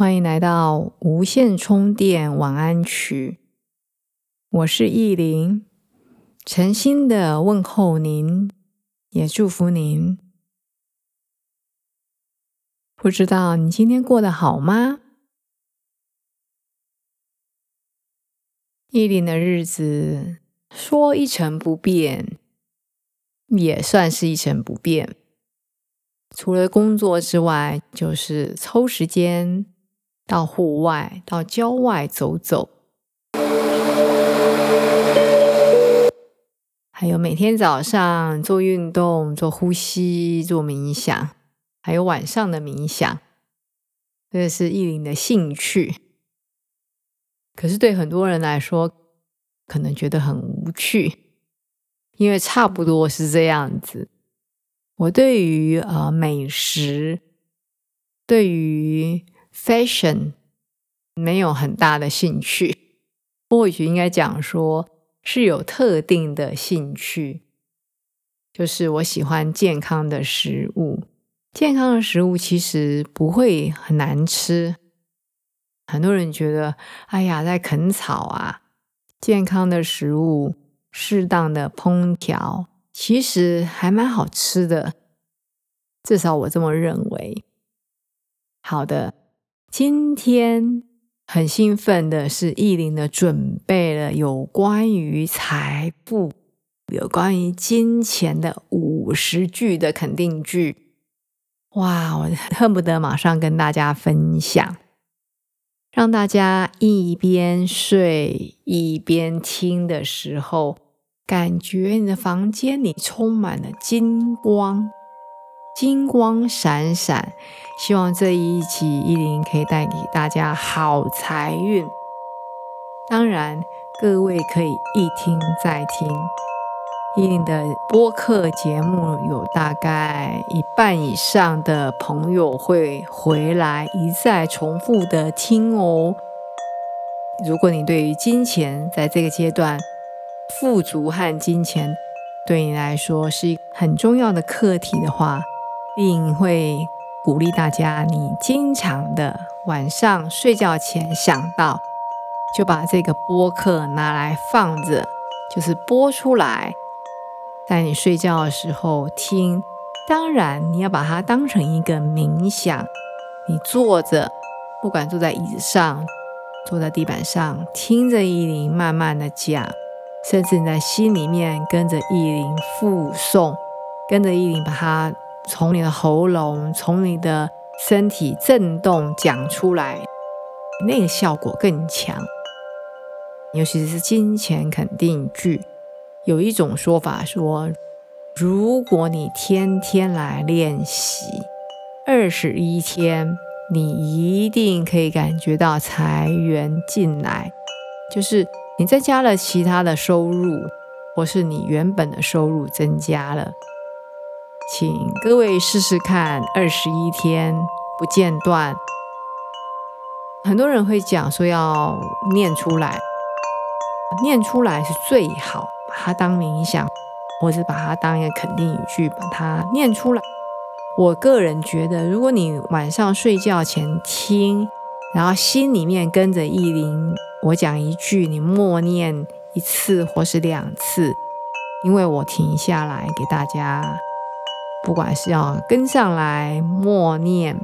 欢迎来到无线充电晚安曲，我是意林，诚心的问候您，也祝福您。不知道你今天过得好吗？意林的日子说一成不变，也算是一成不变。除了工作之外，就是抽时间。到户外，到郊外走走，还有每天早上做运动、做呼吸、做冥想，还有晚上的冥想，这是意林的兴趣。可是对很多人来说，可能觉得很无趣，因为差不多是这样子。我对于呃美食，对于 fashion 没有很大的兴趣，或许应该讲说是有特定的兴趣，就是我喜欢健康的食物。健康的食物其实不会很难吃，很多人觉得，哎呀，在啃草啊。健康的食物，适当的烹调，其实还蛮好吃的，至少我这么认为。好的。今天很兴奋的是，意林的准备了有关于财富、有关于金钱的五十句的肯定句。哇，我恨不得马上跟大家分享，让大家一边睡一边听的时候，感觉你的房间里充满了金光。金光闪闪，希望这一期一零可以带给大家好财运。当然，各位可以一听再听。一零的播客节目有大概一半以上的朋友会回来一再重复的听哦。如果你对于金钱在这个阶段，富足和金钱对你来说是很重要的课题的话，并会鼓励大家，你经常的晚上睡觉前想到，就把这个播客拿来放着，就是播出来，在你睡觉的时候听。当然，你要把它当成一个冥想，你坐着，不管坐在椅子上，坐在地板上，听着意林慢慢的讲，甚至你在心里面跟着意林复诵，跟着意林把它。从你的喉咙，从你的身体震动讲出来，那个效果更强。尤其是金钱肯定句，有一种说法说，如果你天天来练习，二十一天，你一定可以感觉到财源进来。就是你再加了其他的收入，或是你原本的收入增加了。请各位试试看，二十一天不间断。很多人会讲说要念出来，念出来是最好，把它当冥想，或是把它当一个肯定语句，把它念出来。我个人觉得，如果你晚上睡觉前听，然后心里面跟着意林，我讲一句，你默念一次或是两次，因为我停下来给大家。不管是要跟上来默念，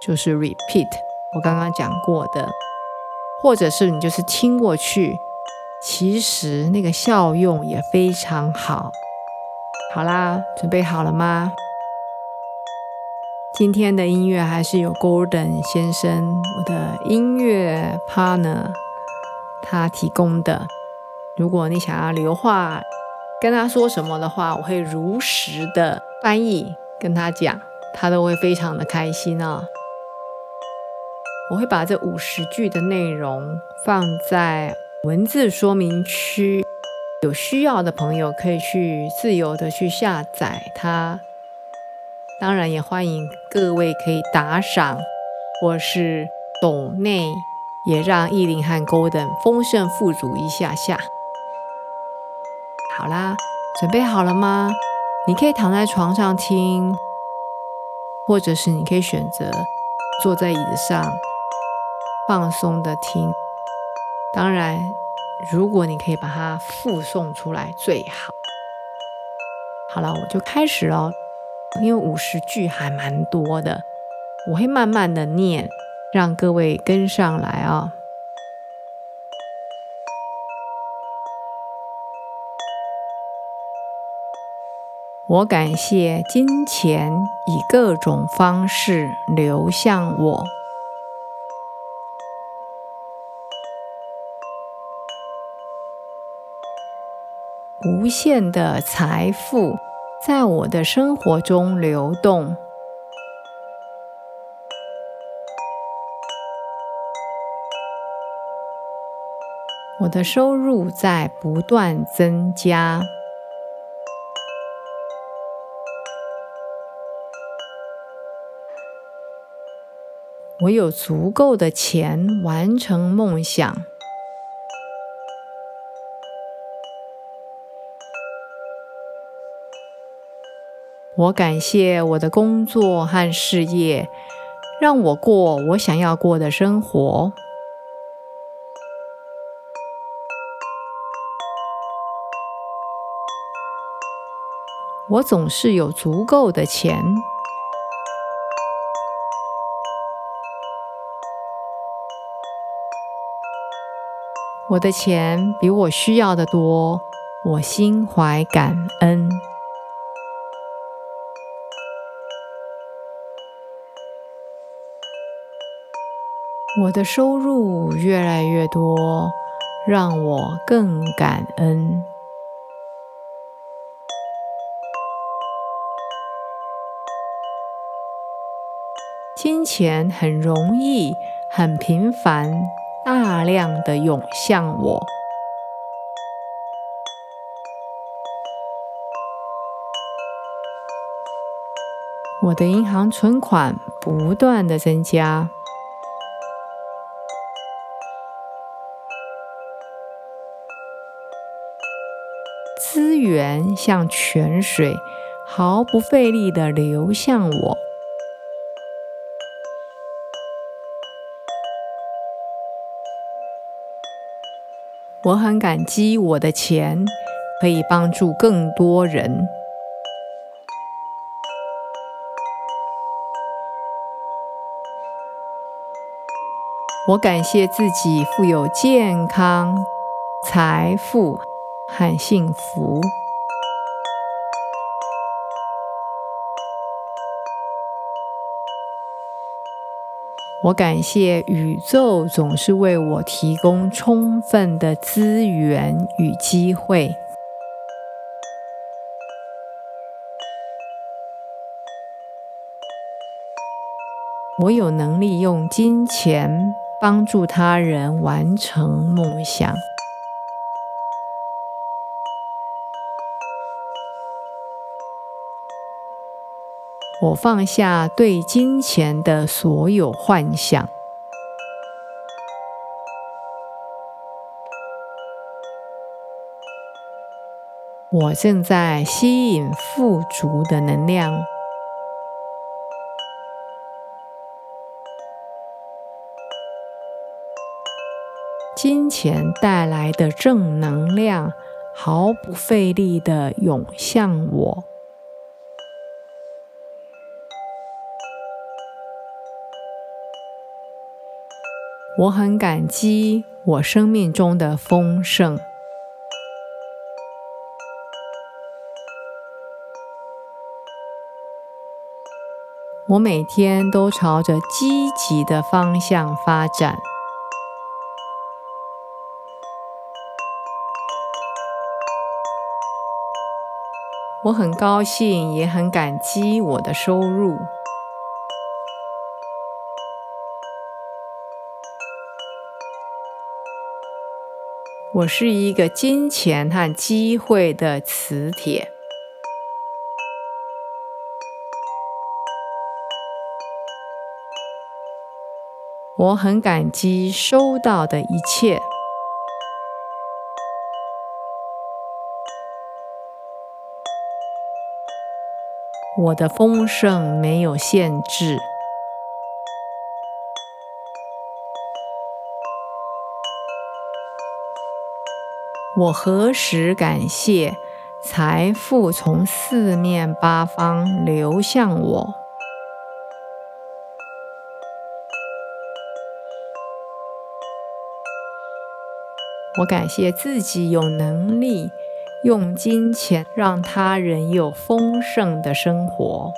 就是 repeat，我刚刚讲过的，或者是你就是听过去，其实那个效用也非常好。好啦，准备好了吗？今天的音乐还是有 Golden 先生，我的音乐 partner，他提供的。如果你想要留话跟他说什么的话，我会如实的。翻译跟他讲，他都会非常的开心哦。我会把这五十句的内容放在文字说明区，有需要的朋友可以去自由的去下载它。当然，也欢迎各位可以打赏或是抖内，也让意林和 Golden 丰盛富足一下下。好啦，准备好了吗？你可以躺在床上听，或者是你可以选择坐在椅子上放松的听。当然，如果你可以把它复诵出来最好。好了，我就开始喽。因为五十句还蛮多的，我会慢慢的念，让各位跟上来啊。我感谢金钱以各种方式流向我，无限的财富。在我的生活中流动，我的收入在不断增加，我有足够的钱完成梦想。我感谢我的工作和事业，让我过我想要过的生活。我总是有足够的钱，我的钱比我需要的多，我心怀感恩。我的收入越来越多，让我更感恩。金钱很容易、很频繁、大量的涌向我。我的银行存款不断的增加。资源像泉水，毫不费力的流向我。我很感激我的钱可以帮助更多人。我感谢自己富有健康、财富。和幸福。我感谢宇宙总是为我提供充分的资源与机会。我有能力用金钱帮助他人完成梦想。我放下对金钱的所有幻想。我正在吸引富足的能量。金钱带来的正能量毫不费力的涌向我。我很感激我生命中的丰盛。我每天都朝着积极的方向发展。我很高兴，也很感激我的收入。我是一个金钱和机会的磁铁。我很感激收到的一切。我的丰盛没有限制。我何时感谢财富从四面八方流向我？我感谢自己有能力用金钱让他人有丰盛的生活。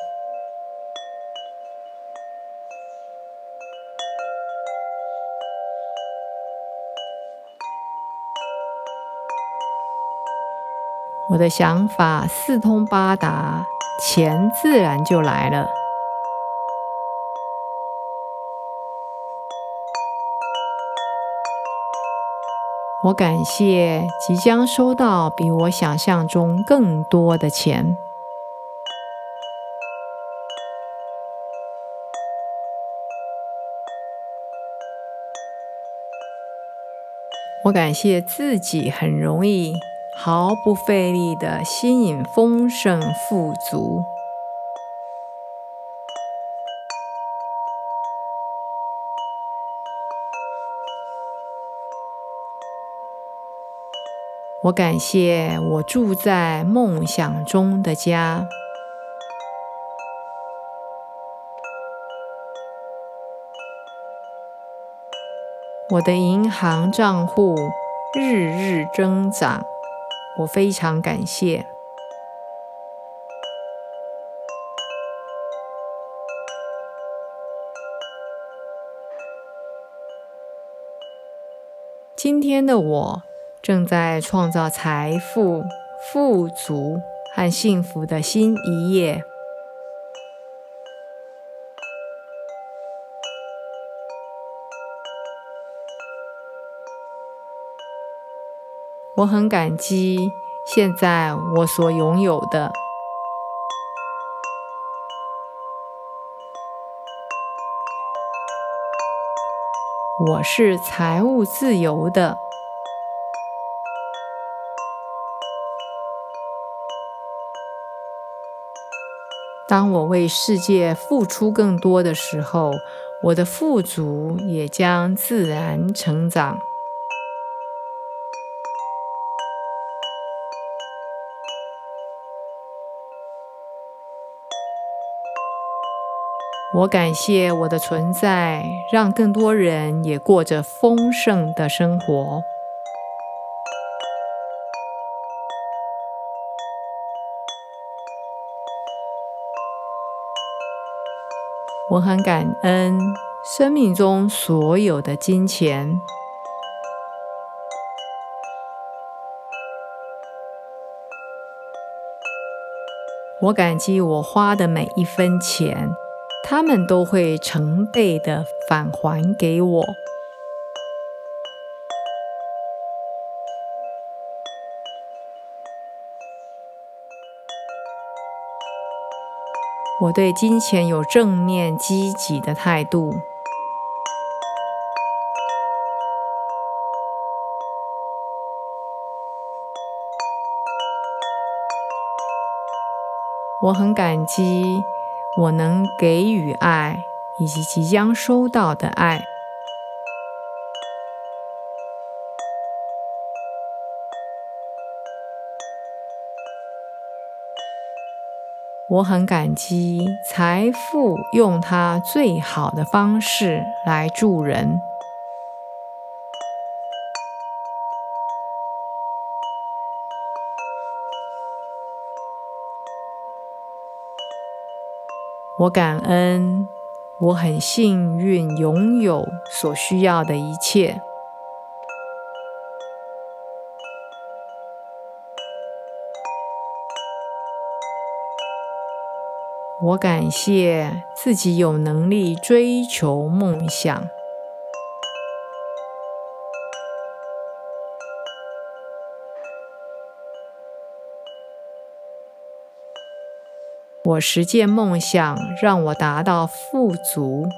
我的想法四通八达，钱自然就来了。我感谢即将收到比我想象中更多的钱。我感谢自己很容易。毫不费力的吸引丰盛富足。我感谢我住在梦想中的家。我的银行账户日日增长。我非常感谢。今天的我正在创造财富、富足和幸福的新一页。我很感激现在我所拥有的。我是财务自由的。当我为世界付出更多的时候，我的富足也将自然成长。我感谢我的存在，让更多人也过着丰盛的生活。我很感恩生命中所有的金钱。我感激我花的每一分钱。他们都会成倍的返还给我。我对金钱有正面积极的态度。我很感激。我能给予爱，以及即将收到的爱。我很感激财富用它最好的方式来助人。我感恩，我很幸运拥有所需要的一切。我感谢自己有能力追求梦想。我实践梦想，让我达到富足。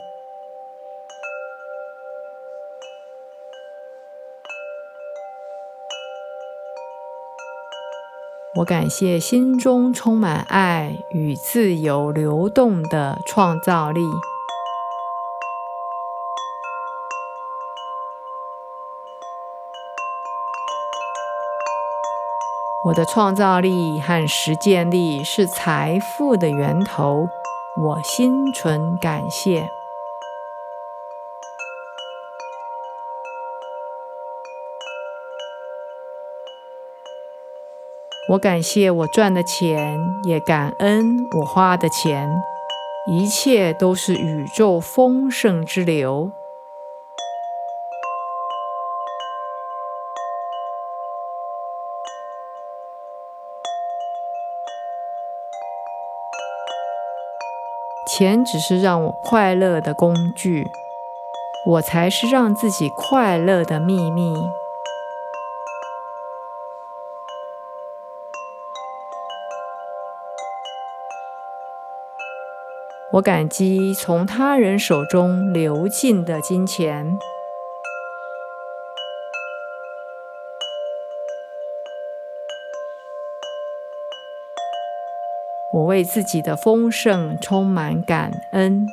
我感谢心中充满爱与自由流动的创造力。我的创造力和实践力是财富的源头，我心存感谢。我感谢我赚的钱，也感恩我花的钱，一切都是宇宙丰盛之流。钱只是让我快乐的工具，我才是让自己快乐的秘密。我感激从他人手中流进的金钱。我为自己的丰盛充满感恩。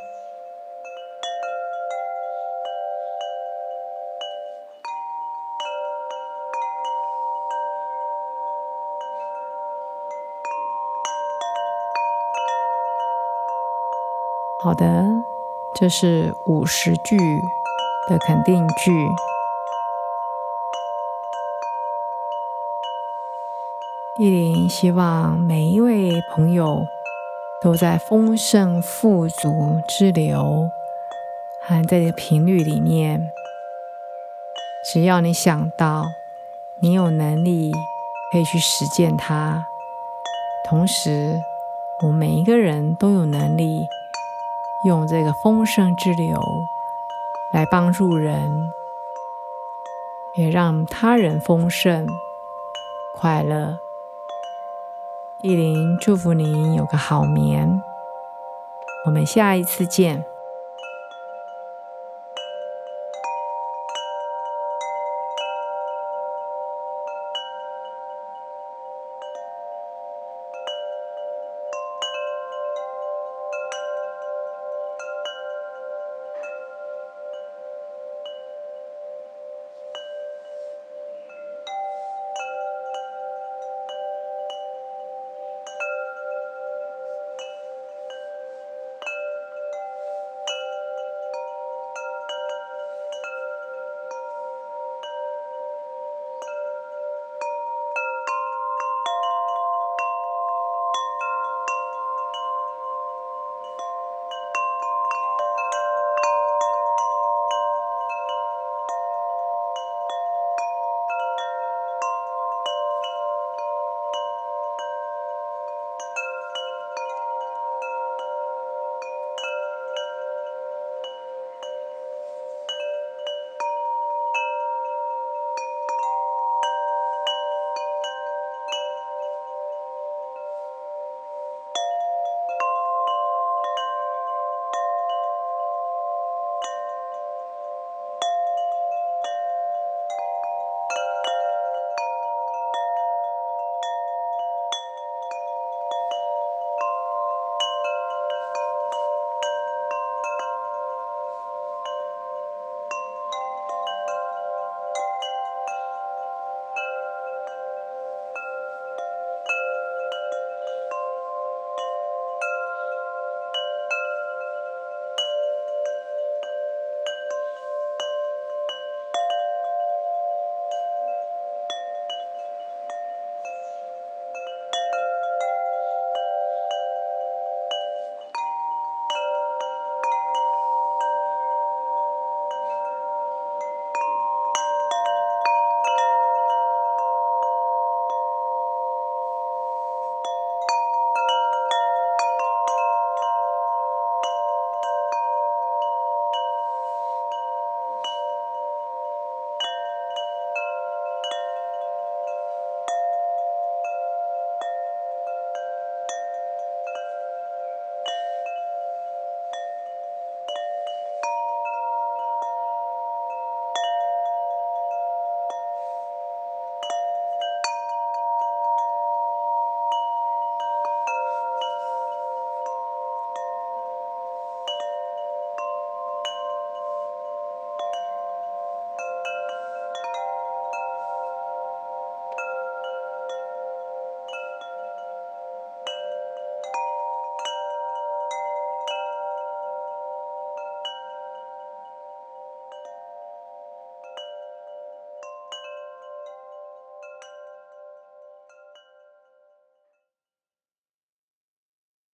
好的，这是五十句的肯定句。意林希望每一位朋友都在丰盛富足之流，和在这个频率里面。只要你想到，你有能力可以去实践它。同时，我们每一个人都有能力用这个丰盛之流来帮助人，也让他人丰盛快乐。意林祝福您有个好眠，我们下一次见。